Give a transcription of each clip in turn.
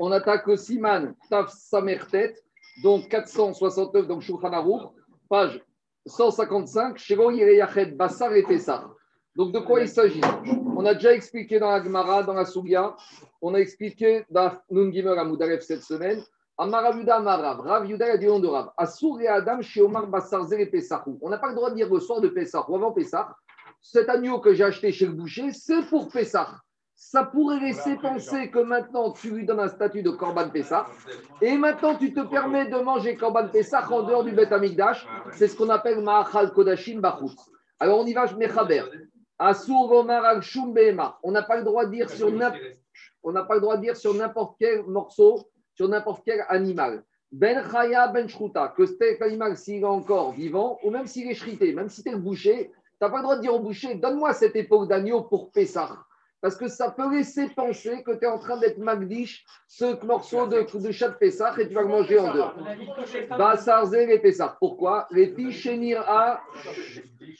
On attaque le Siman Taf Samertet, donc 469, donc Shulchan page 155, Shiro Yached Bassar et Pessah. Donc de quoi il s'agit? On a déjà expliqué dans la Gemara, dans la Sougia, on a expliqué dans Nun Gimel Amoudaref cette semaine. Amaravuda Amarav, Rav Yuda a dit de Rav. Asur et Adam chez Omar Bassar et. On n'a pas le droit de dire le soir de Pessah ou avant Pessah. Cet agneau que j'ai acheté chez le boucher, c'est pour Pessah ça pourrait laisser penser que maintenant tu lui donnes un statut de Korban Pessah et maintenant tu te permets de manger Korban Pessah en dehors du Bet Amikdash. C'est ce qu'on appelle Ma'achal Kodashim Bachutz. Alors on y va, Mechaber. Asur Gomar al On n'a pas le droit de dire sur on n'a pas le droit de dire sur n'importe quel morceau, sur n'importe quel animal. Ben Chaya Ben Shruta, que cet animal, s'il est encore vivant, ou même s'il est shrité, même si tu es le boucher, tu n'as pas le droit de dire au boucher, donne-moi cette époque d'agneau pour Pessah. Parce que ça peut laisser penser que tu es en train d'être magdish, ce morceau de, de chat de Pessah, et tu vas le manger en dehors. Basarze les Pessah. Pourquoi? Les filles A,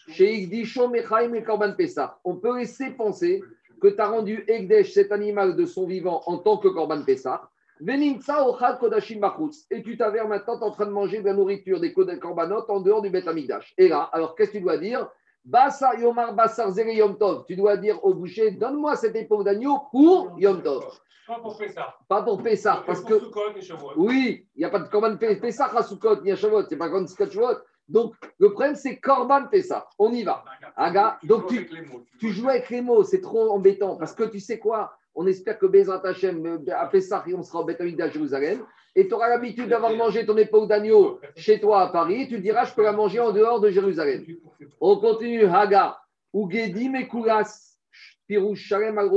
chez Mechaim et Korban Pessah. On peut laisser penser que tu as rendu Egdesh, cet animal de son vivant, en tant que Korban Pessah. Et tu t'avères maintenant en train de manger de la nourriture des korbanot en dehors du Beth Amikdash. Et là, alors qu'est-ce que tu dois dire? Bassar Yomar Bassar Zere Yom Tov. Tu dois dire au boucher, donne-moi cette épaule d'agneau pour Yom Tov. Pas pour Pessah. Pas pour Pessah. Parce que. Oui, il n'y a pas de Korban Pessah à Soukot ni à Shavuot. C'est pas comme Shavuot. Donc, le problème, c'est Korban Pessah. On y va. Aga, donc tu, tu joues avec les mots, c'est trop embêtant. Parce que tu sais quoi? On espère que Bezrat Hashem, euh, à Pessah, on sera au Beth à Jérusalem. Et tu auras l'habitude d'avoir mangé ton épaule d'agneau chez toi à Paris. Tu diras, je peux la manger en dehors de Jérusalem. On continue. Haga. Ugedi Mekulas. Pirouche Shalem al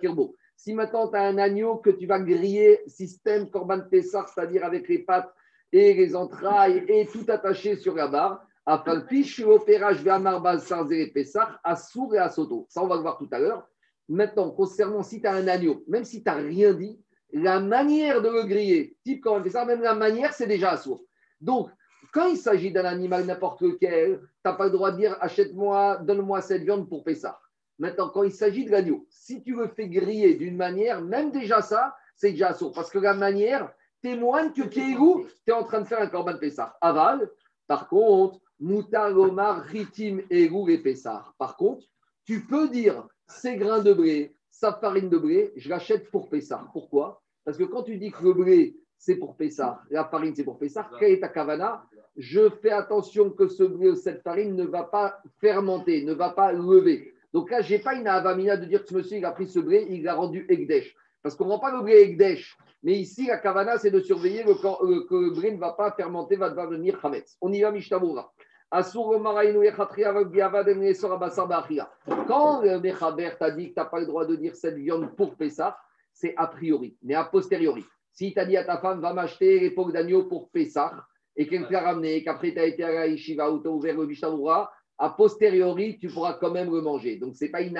Kirbo. Si maintenant tu as un agneau que tu vas griller, système Korban Pessah, c'est-à-dire avec les pattes et les entrailles et tout attaché sur la barre, à Palpiche, opérage Ve'amar Sarzé Pessah, à Sour et à Soto. Ça, on va le voir tout à l'heure. Maintenant, concernant si tu as un agneau, même si tu n'as rien dit, la manière de le griller, type quand on ça, même la manière, c'est déjà assourd. Donc, quand il s'agit d'un animal n'importe lequel, tu n'as pas le droit de dire achète-moi, donne-moi cette viande pour ça. Maintenant, quand il s'agit de l'agneau, si tu le fais griller d'une manière, même déjà ça, c'est déjà assourd. Parce que la manière témoigne que Kéhou, tu es en train de faire un corban Pessah. Aval, par contre, Moutar, Omar, Ritim, Egou et Pessah. Par contre, tu peux dire ces grains de blé, sa farine de blé, je l'achète pour Pessah. Pourquoi? Parce que quand tu dis que le blé, c'est pour Pessah, la farine, c'est pour Pessah, quelle ta kavana? Je fais attention que ce blé, cette farine ne va pas fermenter, ne va pas lever. Donc là, je n'ai pas une avamina de dire que ce monsieur, il a pris ce blé, il l'a rendu Egdesh. Parce qu'on ne rend pas le blé Egdesh. Mais ici, la kavana, c'est de surveiller le, que le blé ne va pas fermenter, va devenir Hametz. On y va, Mishtamoura. Quand le Mechaber t'a dit que tu n'as pas le droit de dire cette viande pour Pessah, c'est a priori. Mais a posteriori, si tu as dit à ta femme, va m'acheter l'époque d'agneau pour Pessah, et qu'elle te l'a ramené, et qu'après tu as été à la Yeshiva ou tu as ouvert le Mishnah a posteriori, tu pourras quand même le manger. Donc, ce n'est pas une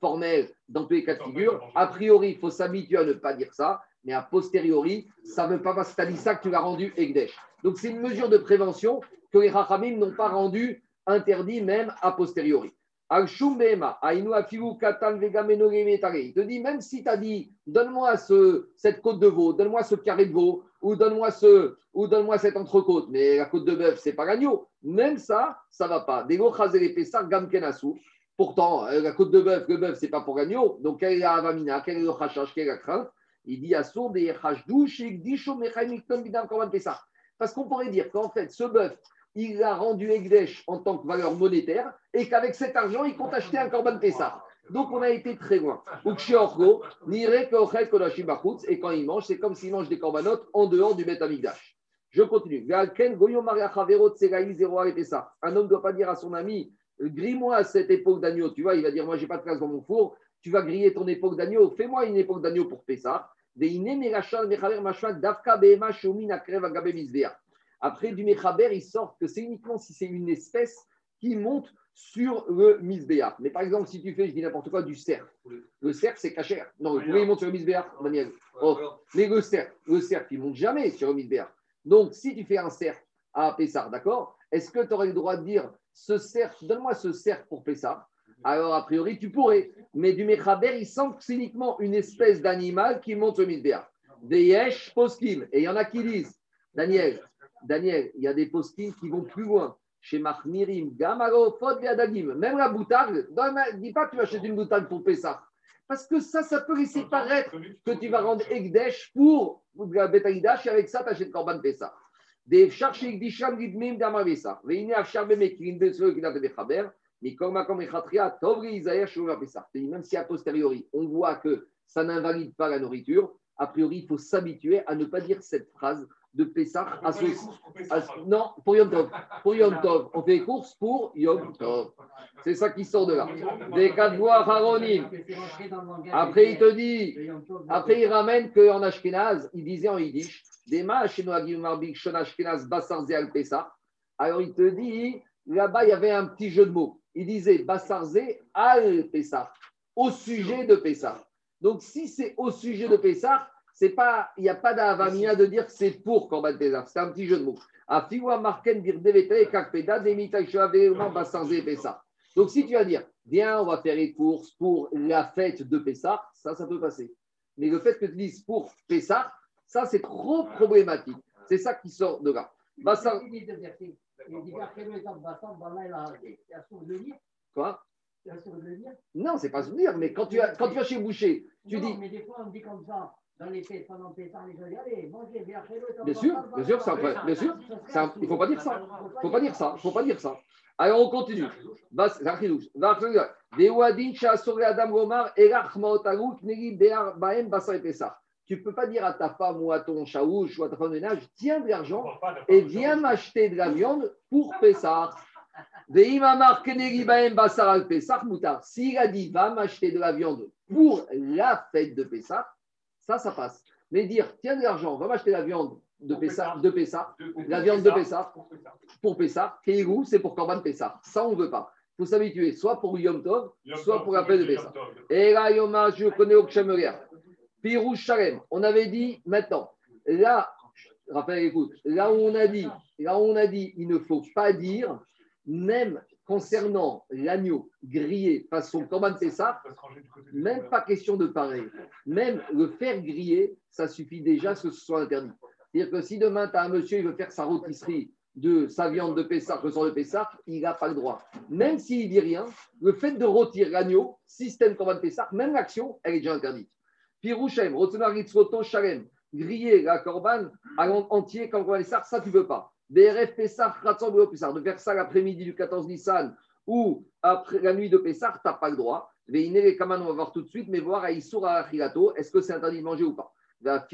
formelle dans tous les cas de figure. A priori, il faut s'habituer à ne pas dire ça, mais a posteriori, ça ne veut pas parce que tu as dit ça que tu l'as rendu Egdesh. Donc, c'est une mesure de prévention que les Rachamim n'ont pas rendu interdit même a posteriori. Il te dit, même si tu as dit, donne-moi ce, cette côte de veau, donne-moi ce carré de veau, ou donne-moi ce, ou donne-moi cette entrecôte, mais la côte de bœuf, c'est pas l'agneau. Même ça, ça va pas. Pourtant, euh, la côte de bœuf, le bœuf, c'est pas pour l'agneau. Donc, quelle est la avamina, quel est le chachash, quelle est la crainte? Il dit, parce qu'on pourrait dire qu'en fait, ce bœuf, il a rendu Egdesh en tant que valeur monétaire et qu'avec cet argent, il compte acheter un Corban Pessah. Donc, on a été très loin. Et quand il mange, c'est comme s'il mange des corbanotes en dehors du Beth Amigdash. Je continue. Un homme ne doit pas dire à son ami Grille-moi cette époque d'agneau. Tu vois, il va dire Moi, j'ai pas de place dans mon four. Tu vas griller ton époque d'agneau. Fais-moi une époque d'agneau pour Pessah. Après, du Mechaber, il sort que c'est uniquement si c'est une espèce qui monte sur le misbéa. Mais par exemple, si tu fais, je dis n'importe quoi, du cerf. Le cerf, c'est cachère. Non, le poulet, il monte sur le misbéa, Daniel. Oh. Mais le cerf, le cerf, il monte jamais sur le misbéa. Donc, si tu fais un cerf à Pessar, d'accord? Est-ce que tu aurais le droit de dire ce cerf, donne-moi ce cerf pour Pessar alors a priori tu pourrais. Mais du Mechaber, il sent que c'est uniquement une espèce d'animal qui monte au Midbéa. Des Yesh Poskim. Et il y en a qui disent, Daniel, Daniel, il y a des Poskim qui vont plus loin. Chez Mahmirim, Gamaro, Fod. Même la boutade, dis pas que tu achètes une boutade pour Pessah. Parce que ça, ça peut laisser paraître que tu vas rendre Egdesh pour la Betaïdash et avec ça, tu achètes Korban Pessah. Des chercher Gdisham Gidmim Afshar Bemekin, Beseux qui n'a Même si a posteriori, on voit que ça n'invalide pas la nourriture, a priori, il faut s'habituer à ne pas dire cette phrase de Pessah à Non, pour Yom Tov. Pour Yom Tov. On fait les courses pour Yom Tov. C'est ça qui sort de là. Des quatre voix Haronim. Après, il te dit, après, il ramène qu'en Ashkenaz, il disait en Yiddish, des Shon Ashkenaz, Pessah. Alors, il te dit, là-bas, il y avait un petit jeu de mots. Il disait Bassarze al Pessah, au sujet de Pessah. Donc, si c'est au sujet de Pessah, il n'y a pas d'avamia de dire c'est pour Korban Pessah. C'est un petit jeu de mots. Donc, si tu vas dire, viens, on va faire les courses pour la fête de Pessah, ça, ça peut passer. Mais le fait que tu dises pour Pessah, ça, c'est trop problématique. C'est ça qui sort de là. Quoi? Non, c'est pas souvenir, mais quand tu, quand tu vas chez boucher, tu dis. mais des fois, on dit comme ça. Dans les fêtes, pendant Pessah, les gens disent Allez, mangez, bien Bien sûr, bien sûr, vrai. Bien sûr, il ne faut pas dire ça. Il ne faut pas dire ça. Il faut pas dire ça. Alors, on continue. Tu ne peux pas dire à ta femme ou à ton chaouche ou à ta femme de ménage Tiens de l'argent et viens m'acheter de la viande pour Pessah. S'il a dit va m'acheter de la viande pour la fête de Pessah, ça, ça passe. Mais dire tiens de l'argent, va m'acheter la viande de Pessah, de Pessah, la viande de Pessah, pour Pessah, Keirou, c'est pour Corban Pessah. Ça, on ne veut pas. Il faut s'habituer, soit pour Yom Tov, soit pour la fête de Pessah. Et là, je connais au Shalem, on avait dit maintenant, là, rappelle, écoute, là où on a dit, là où on a dit, il ne faut pas dire même concernant l'agneau grillé façon Corban Pessah, même pas question de pareil. Même le faire griller, ça suffit déjà que ce soit interdit. C'est-à-dire que si demain, tu as un monsieur, il veut faire sa rôtisserie de sa viande de Pessah, le sang de Pessah, il n'a pas le droit. Même s'il dit rien, le fait de rôtir l'agneau, système Corban Pessah, même l'action, elle est déjà interdite. Pirouchem, Rotsonaritzvoto Shalem, griller la Corban entier comme Corban Pessah, ça tu veux pas. BRF Pessah, de faire ça l'après-midi du 14 Nissan ou après la nuit de Pessah, tu n'as pas le droit. les on va voir tout de suite, mais voir à Issoura est-ce que c'est interdit de manger ou pas même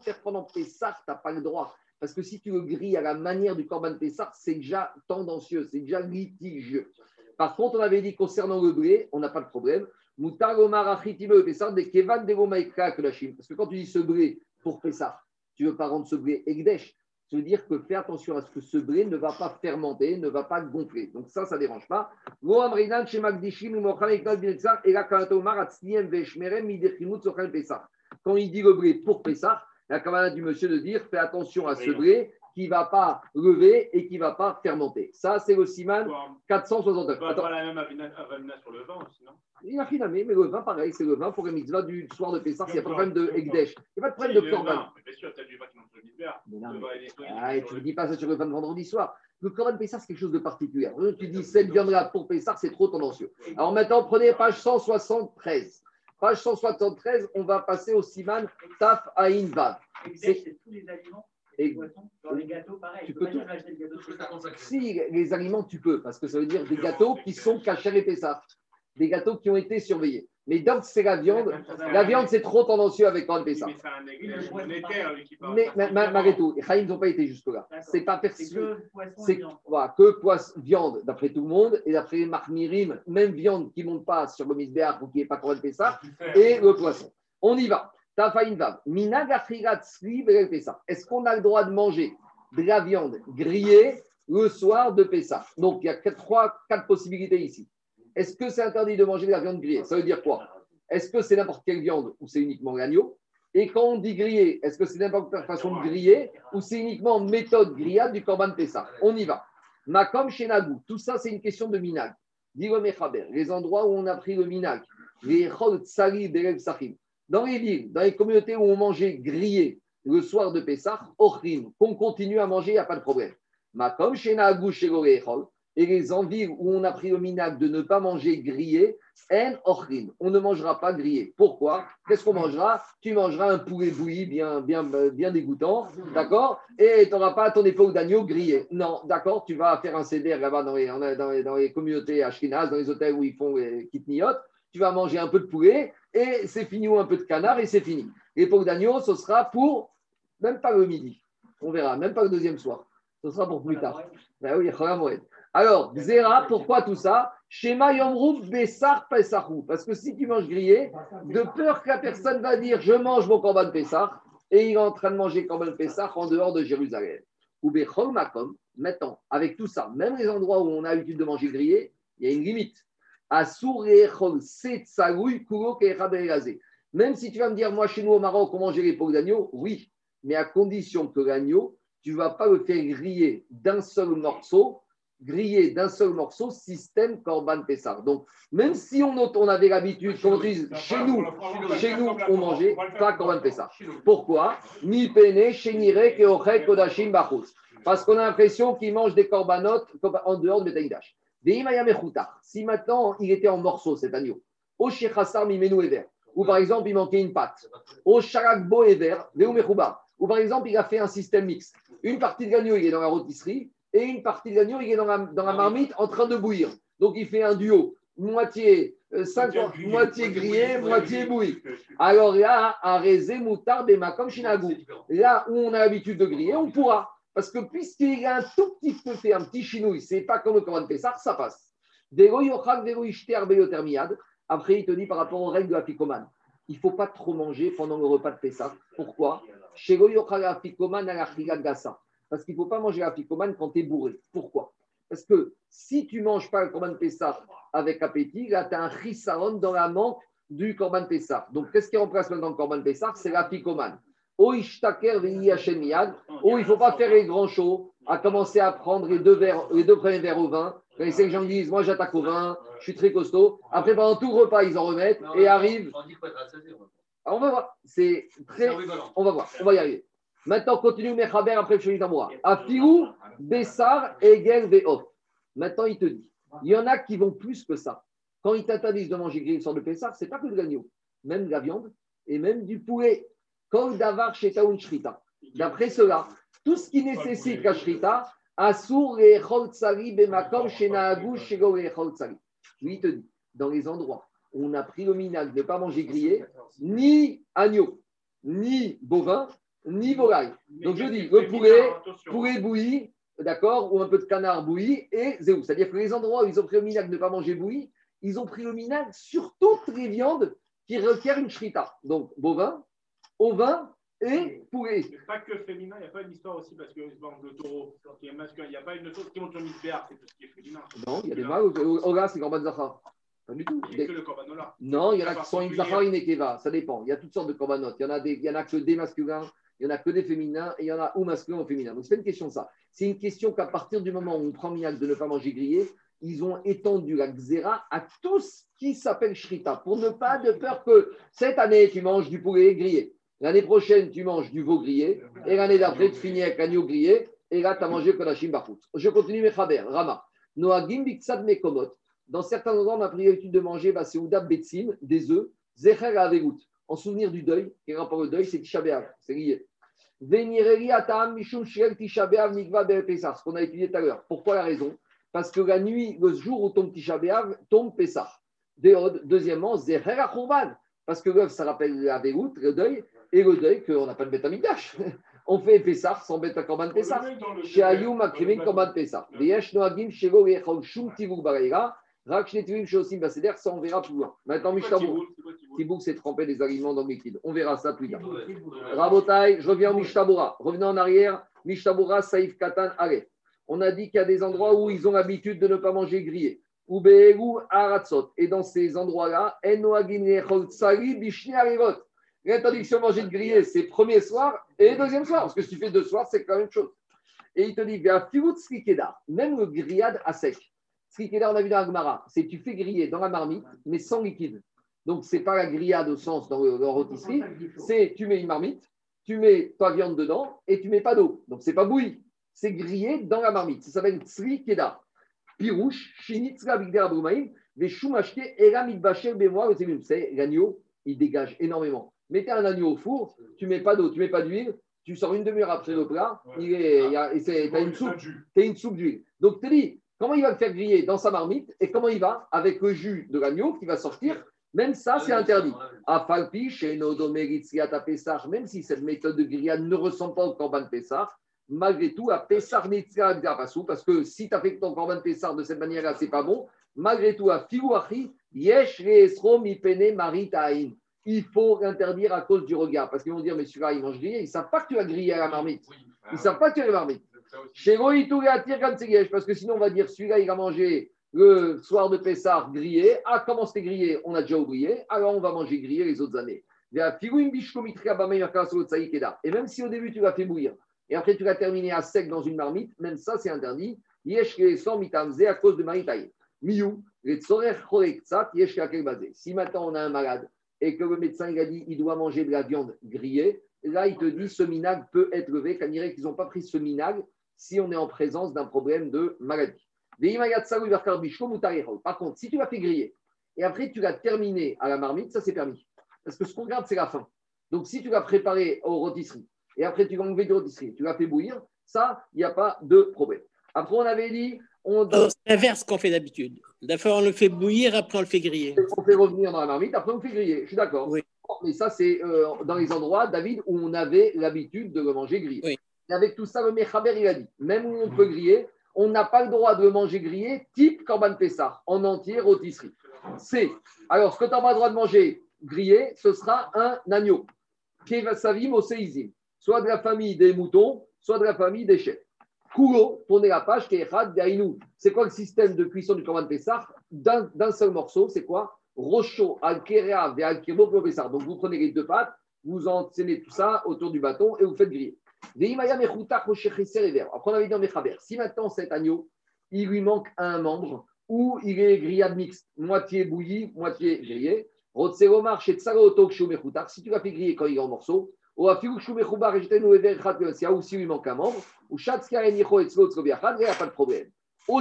faire pendant Pessah, tu n'as pas le droit. Parce que si tu le grilles à la manière du Corban Pessah, c'est déjà tendancieux, c'est déjà litigieux. Par contre, on avait dit concernant le blé, on n'a pas de problème. Parce que quand tu dis ce blé pour Pessah, tu ne veux pas rendre ce blé Egdesh. Ça veut dire que fais attention à ce que ce blé ne va pas fermenter, ne va pas gonfler. Donc ça, ça ne dérange pas. Quand il dit le blé pour Pessah, la camarade du monsieur de dire fais attention à ce blé qui ne va pas lever et qui ne va pas fermenter. Ça, c'est le siman 469. On pas la même avina sur le vin aussi, non? Il a finamé, mais le vin, pareil, c'est le vin pour les mitzvahs du soir de Pessah. Il n'y a pas de problème de Ekdesh. Il n'y a pas de problème de Corban. Bien sûr, tu as du vin qui monte le mitzvah. Tu ne dis pas ça sur le vin de vendredi soir. Le Corban Pessah, c'est quelque chose de particulier. Tu dis cette viande-là pour Pessah, c'est trop tendancieux. Alors maintenant, prenez page 173. Page 173, on va passer au siman Taf Aïn Vav. C'est tous les aliments et dans les gâteaux, pareil. Tu peux tout... Si, les aliments, tu peux, parce que ça veut dire des gâteaux qui sont cachés et Pessah. Des gâteaux qui ont été surveillés. Mais donc, c'est la viande. La viande, c'est trop tendancieux avec Corban Pessah. Mais, malgré tout, les n'ont pas été jusque-là. C'est pas perçu. C'est voilà, que poisson, viande, d'après tout le monde, et d'après Marc Mirim, même viande qui ne monte pas sur le misbéar ou qui n'est pas Corban Pessah, et le poisson. On y va. Est-ce qu'on a le droit de manger de la viande grillée le soir de Pessah? Donc, il y a quatre, trois, quatre possibilités ici. Est-ce que c'est interdit de manger de la viande grillée? Ça veut dire quoi? Est-ce que c'est n'importe quelle viande ou c'est uniquement l'agneau? Et quand on dit griller, est-ce que c'est n'importe quelle façon de griller ou c'est uniquement méthode grillade du Corban Pessah On y va. Makom Shenagou, tout ça c'est une question de minag. les endroits où on a pris le minag, les dans les villes, dans les communautés où on mangeait grillé le soir de Pessah, qu'on continue à manger, il n'y a pas de problème. Makom Shenagou et les envies où on a pris le minag de ne pas manger grillé, en ochrin. On ne mangera pas grillé. Pourquoi? Qu'est-ce qu'on mangera? Tu mangeras un poulet bouilli bien, bien, bien dégoûtant, d'accord? Et tu n'auras pas ton épaule d'agneau grillé. Non, d'accord? Tu vas faire un CDR là-bas dans les, dans, les, dans les communautés ashkenazes, dans les hôtels où ils font les kitniot. Tu vas manger un peu de poulet et c'est fini, ou un peu de canard et c'est fini. L'épaule d'agneau, ce sera pour même pas le midi. On verra, même pas le deuxième soir. Ce sera pour plus tard. Ben oui, alors, Zera, pourquoi tout ça? Shema Yomrouf Bessar Pesachou. Parce que si tu manges grillé, de peur que la personne va dire je mange mon Corban Pessah et il est en train de manger Corban Pessah en dehors de Jérusalem. Ou Bechol Makom, maintenant, avec tout ça, même les endroits où on a l'habitude de manger grillé, il y a une limite. Même si tu vas me dire, moi chez nous au Maroc, on mangeait les peaux d'agneau, oui, mais à condition que l'agneau, tu ne vas pas le faire griller d'un seul morceau grillé d'un seul morceau, système Corban Pessar. Donc, même si on, on avait l'habitude qu'on dise chez nous, chez nous, on mangeait pas Corban Pessar. Pourquoi? Ni pene, keochet, kodashim, bachus. Parce qu'on a l'impression qu'il mange des corbanotes en dehors de Betaïdash. Si maintenant il était en morceaux, cet agneau, au Shechassar Mimenu Ever, ou par exemple il manquait une patte, au Sharakbo Ever, ou par exemple il a fait un système mixte. Une partie de l'agneau il est dans la rôtisserie, et une partie de l'agneau, il est dans la, dans la marmite en train de bouillir. Donc il fait un duo, moitié, euh, moitié grillé, moitié bouilli. Alors là, à Rézé, Moutarde et comme Shinagou, là où on a l'habitude de griller, on pourra. Parce que puisqu'il a un tout petit peu fait, un petit chinouille, c'est pas comme le Coran Pessar, ça passe. Après, il te dit par rapport aux règles de la picomane, il ne faut pas trop manger pendant le repas de Pessah. Pourquoi? Parce qu'il ne faut pas manger la picomane quand tu es bourré. Pourquoi? Parce que si tu ne manges pas le Corban Pessah avec appétit, là, tu as un chisaron dans la manque du Corban Pessah. Donc, qu'est-ce qui remplace maintenant le Corban Pessah C'est la picomane. Oh, il ne faut pas faire les grands shows, à commencer à prendre les deux, verres, les deux premiers verres au vin. Quand les gens disent, moi j'attaque au vin, je suis très costaud. Après, pendant tout le repas, ils en remettent et arrivent. on va voir. C'est très. On va voir. On va y arriver. Maintenant, continue Mechaber après le Tamoura. Afilou, Bessar, Egel, Veof. Maintenant, il te dit il y en a qui vont plus que ça. Quand ils t'interdisent de manger grillé de Pessar, ce n'est pas que de l'agneau, même de la viande et même du poulet. Comme Davar, Shetaun, Shrita. D'après cela, tout ce qui nécessite la Shrita, Asur, et Tsari, Bemakom, Shenaagou, Shego, et Lui, il te dit dans les endroits où on a pris le minage de ne pas manger grillé, ni agneau, ni bovin, ni volaille. Donc je dis le poulet, poulet bouilli, d'accord, ou un peu de canard bouilli et zéou. C'est-à-dire que les endroits où ils ont pris le minag de ne pas manger bouilli, ils ont pris le minag sur toutes les viandes qui requièrent une shrita. Donc bovin, ovin et poulet. pas que féminin, il n'y a pas une histoire aussi parce que le taureau qui est masculin, il n'y a pas une chose qui montre le misbéar, c'est tout ce qui est féminin. Non, il y a des mâles. Oga, c'est Corban Zahar. Pas du tout. Il y a que le Corbanola. Non, il y en a qui sont Zahar Inekeva, ça dépend. Il y a toutes sortes de Corbanot. Il y en a, des, il y en a que des masculins il n'y en a que des féminins et il y en a ou masculins ou féminins. Donc, c'est pas une question de ça. C'est une question qu'à partir du moment où on prend Minag de ne pas manger grillé, ils ont étendu la xéra à tout ce qui s'appelle shrita, pour ne pas de peur que cette année, tu manges du poulet grillé. L'année prochaine, tu manges du veau grillé. Et l'année d'après, tu finis avec l'agneau grillé. Et là, tu as mangé kodashim barfout. Je continue mes khaber. Rama. Noagim biksad mekomot. Dans certains endroits, on a pris de manger bah, betsim, des œufs, zecher avegout en souvenir du deuil. qui est rapport au deuil, c'est Tisha c'est lié. Ce qu'on a étudié tout à l'heure. Pourquoi la raison? Parce que la nuit, le jour où tombe Tisha tombe Pessah. Deuxièmement, Zeher Parce que l'œuf, ça rappelle la déroute, le deuil, et le deuil qu'on n'a pas de bête amigdash. On fait Pessah sans bête à Korban Pessah. Chez Ayum, Akrimik Korban Pessah. Veyesh Noagim, Shego, Yechol, Shum, Tivuk, Baraïra. Ça, on verra plus loin. Maintenant, Mishtabouk. Tibouk s'est trempé des aliments dans le liquide. On verra ça plus tard. Rabotai, je reviens au Mishtabura. Revenons en arrière. Mishtabura, Saïf Katan, allez. On a dit qu'il y a des endroits où ils ont l'habitude de ne pas manger grillé. Aratsot. Et dans ces endroits-là, L'interdiction de manger de grillé, c'est premier soir et deuxième soir. Parce que si tu fais deux soirs, c'est la même chose. Et il te dit, même le grillade à sec. Srikeda, on a vu dans Agmara, c'est tu fais griller dans la marmite, mais sans liquide. Donc, ce n'est pas la grillade au sens dans le, rôtisserie, c'est tu mets une marmite, tu mets ta viande dedans et tu mets pas d'eau. Donc, c'est pas bouilli, c'est grillé dans la marmite. Ça s'appelle Tsri Keda. Pirouche, Shinitzra Bigdera Brumaïm, Veshumashke, Era Bemoa, c'est l'agneau, il dégage énormément. Mettez un agneau au four, tu mets pas d'eau, tu mets pas d'huile, tu sors une demi-heure après le plat, il est, tu as une soupe, une soupe d'huile. Donc, tu dis, comment il va le faire griller dans sa marmite et comment il va avec le jus de l'agneau qui va sortir même ça, c'est interdit. Afalpi, chez même si cette méthode de grillade ne ressemble pas au Corban Pessah, malgré tout, à Pessah parce que si tu as fait ton Corban Pessah de cette manière-là, c'est pas bon. Malgré tout, à Filouachi, Yesh Ipene Maritain. Il faut l'interdire à cause du regard. Parce qu'ils vont dire, mais celui-là, il mange grillé. Ils ne savent pas que tu as grillé à la marmite. Ils ne savent pas que tu as la marmite. Chez parce que sinon, on va dire, celui-là, il a mangé le soir de Pessah grillé. Ah, comment c'était grillé? On a déjà oublié. Alors, on va manger grillé les autres années. Et même si au début, tu l'as fait bouillir, et après, tu l'as terminé à sec dans une marmite, même ça, c'est interdit. à cause de maritaï. Si maintenant on a un malade et que le médecin il a dit il doit manger de la viande grillée, là il te dit ce minag peut être levé, dirait qu'ils n'ont pas pris ce minag si on est en présence d'un problème de maladie. Par contre, si tu l'as fait griller et après tu l'as terminé à la marmite, ça c'est permis. Parce que ce qu'on regarde, c'est la fin. Donc si tu l'as préparé au rôtisserie et après tu l'as enlevé du rôtisserie, tu l'as fait bouillir, ça, il n'y a pas de problème. Après, on avait dit. On... C'est l'inverse qu'on fait d'habitude. D'abord, on le fait bouillir, après, on le fait griller. On fait revenir dans la marmite, après, on le fait griller. Je suis d'accord. Oui. Mais ça, c'est euh, dans les endroits, David, où on avait l'habitude de le manger grillé. Oui. Et avec tout ça, le Mechaber, il a dit même où on peut griller, on n'a pas le droit de le manger grillé, type Corban Pessah, en entier rôtisserie. C'est. Alors, ce que tu n'as pas le droit de manger grillé, ce sera un agneau. Savim au Soit de la famille des moutons, soit de la famille des chefs. Kuro, tournez la page, C'est quoi le système de cuisson du Corban Pessah? D'un seul morceau, c'est quoi? Rocho, Al-Kerea, al Pessah. Donc, vous prenez les deux pâtes, vous enchaînez tout ça autour du bâton et vous faites griller. Après, on avait dit dans Mechaber, si maintenant cet agneau, il lui manque un membre, ou il est grillade mixte, moitié bouilli, moitié grillé, si tu l'as fait griller quand il est en morceaux, ou si il lui manque un membre, ou il n'y a pas de problème. Au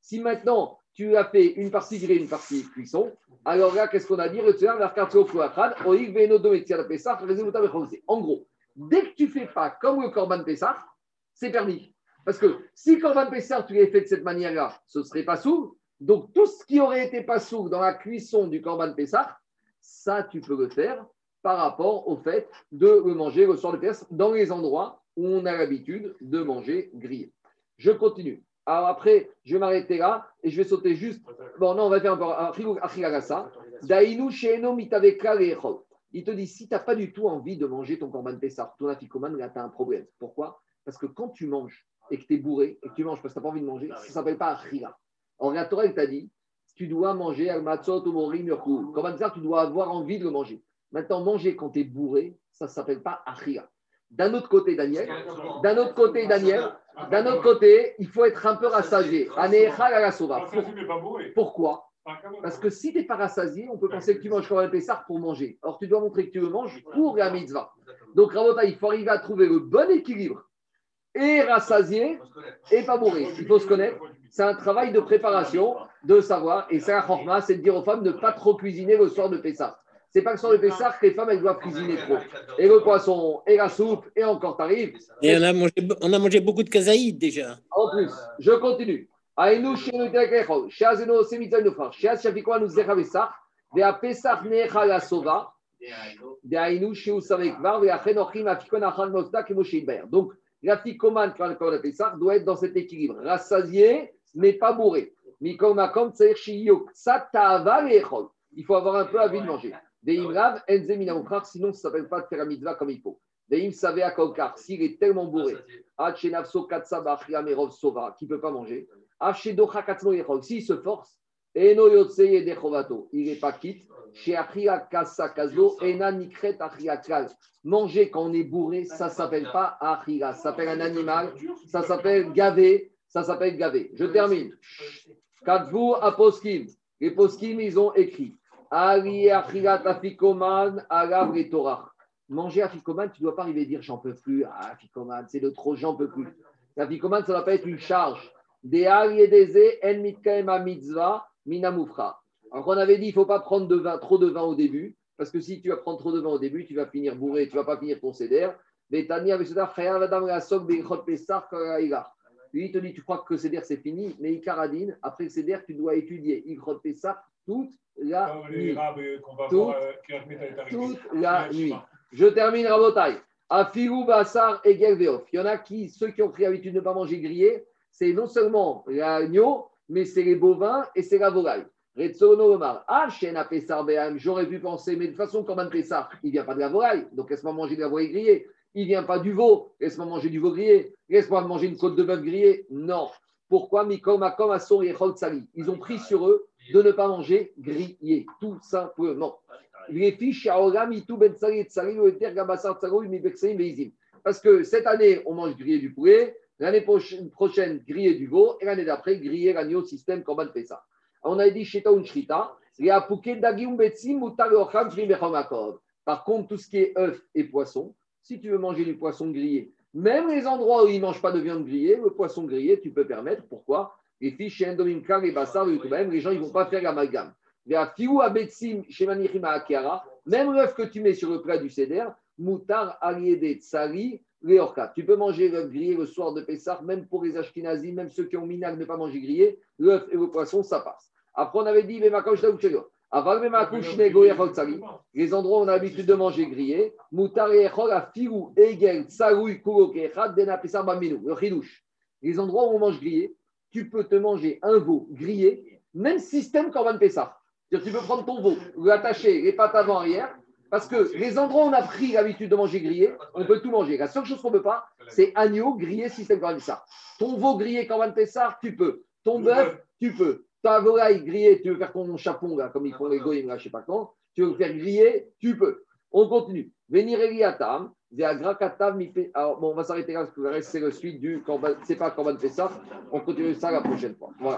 si maintenant tu as fait une partie grillée, une partie cuisson, alors là, qu'est-ce qu'on a dit? En gros, dès que tu fais pas comme le Corban Pessah, c'est permis. Parce que si Corban Pessah, tu l'avais fait de cette manière-là, ce ne serait pas sourd. Donc tout ce qui aurait été pas sourd dans la cuisson du Corban Pessah, ça, tu peux le faire par rapport au fait de manger le soir de Pessah dans les endroits où on a l'habitude de manger grillé. Je continue. Alors après, je vais m'arrêter là et je vais sauter juste. Bon, non, on va faire peu. Dainu il te dit, si tu n'as pas du tout envie de manger ton corban Pessah, ton afikoman, là, tu as un problème. Pourquoi? Parce que quand tu manges et que tu es bourré et que tu manges parce que tu n'as pas envie de manger, ça ne s'appelle pas achila. Or, la Torah, t'a dit, tu dois manger al matzot ou morim Corban Pessah, tu dois avoir envie de le manger. Maintenant, manger quand tu es bourré, ça ne s'appelle pas achila. D'un autre côté, Daniel, d'un autre côté, Daniel, d'un autre côté, il faut être un peu rassasié. Pourquoi parce que si tu n'es pas rassasié, on peut penser que tu manges comme un Pessar pour manger. Or, tu dois montrer que tu le manges pour la mitzvah. Donc, Rabota, il faut arriver à trouver le bon équilibre. Et rassasié et pas bourré. Il faut se connaître. C'est un travail de préparation, de savoir. Et ça, la c'est de dire aux femmes de ne pas trop cuisiner le soir de Pessah. C'est pas que soir de Pessah que les femmes, elles doivent cuisiner trop. Et le poisson, et la soupe, et encore t'arrives. Et on a, mangé, on a mangé beaucoup de kazaïd déjà. En plus, je continue. La. Donc, la fikoman, quand on a pesach, doit être dans cet équilibre, rassasié, mais pas bourré. Il faut avoir un peu envie de manger. Veim rav, enze mina sinon ça ne s'appelle pas de faire la mitzvah comme il faut. Veim à kolkar, s'il est tellement bourré, Hachenavso katsabach yamerov sova, qui ne peut pas manger. S'il se force Eno yotseye de chovato. Il n'est pas quitte. Chez Achia Kasa Kazo, Ena Nikret Achia Kal. Manger quand on est bourré, ça ne s'appelle pas Achia. Ça s'appelle un animal. Ça s'appelle gavé. Ça s'appelle gavé. Je termine. Kadvu Aposkim. Les poskim, ils ont écrit. Manger Afikoman, tu ne dois pas arriver à dire j'en peux plus. Ah, Afikoman, c'est de trop, j'en peux plus. Afikoman, ça ne va pas être une charge. Des En Minamoufra. Alors, on avait dit il ne faut pas prendre trop de vin au début, parce que si tu vas prendre trop de vin au début, tu vas finir bourré, tu ne vas pas finir ton céder. Il te dit tu crois que céder c'est fini, mais Icaradine, après céder, tu dois étudier Ikrot Pessah toute la nuit. Toute, toute la nuit. Je termine Rabotai. Afilou, Bassar et Gelveof. Il y en a qui, ceux qui ont pris l'habitude de ne pas manger grillé, c'est non seulement l'agneau, mais c'est les bovins et c'est la volaille. Retsono Omar, ah, j'aurais pu penser, mais de toute façon, comme un Pessar, il ne vient pas de la volaille, donc laisse-moi manger de la volaille grillée. Il ne vient pas du veau, laisse-moi manger du veau grillé. Laisse-moi manger une côte de bœuf grillée. Non. Pourquoi Ils ont pris sur eux de ne pas manger grillé, tout simplement. Parce que cette année, on mange grillé du poulet, l'année prochaine, grillé du veau, et l'année d'après, grillé l'agneau système Korban ça. On a dit Sheta un Shrita, par contre, tout ce qui est œuf et poisson, si tu veux manger du poisson grillé, même les endroits où ils ne mangent pas de viande grillée, le poisson grillé, tu peux permettre. Pourquoi? Endomimka, les gens, ils ne vont pas faire l'amalgame. Même l'œuf que tu mets sur le plat du Seder, Moutar Aliede Tsari Leorka. Tu peux manger l'œuf grillé le soir de Pessah, même pour les Ashkenazis, même ceux qui ont minag ne pas manger grillé, l'œuf et le poisson, ça passe. Après, on avait dit, les endroits où on a l'habitude de manger grillé, les endroits où on mange grillé, tu peux te manger un veau grillé, même système Corban Pessah. Tu peux prendre ton veau, l'attacher les pattes avant arrière, parce que les endroits où on a pris l'habitude de manger grillé, on peut tout manger. La seule chose qu'on ne peut pas, c'est agneau grillé système Corban Pessah. Ton veau grillé Corban Pessah, tu peux. Ton bœuf, tu peux. Ta volaille grillée, tu veux faire ton chapon, là, comme ils font les goyim, là, je ne sais pas quand, tu veux le faire griller, tu peux. On continue. Venir Eliatam, alors, bon, on va s'arrêter là parce que le reste, c'est le suite du. C'est pas Corban Pessah. On continue ça la prochaine fois. Voilà.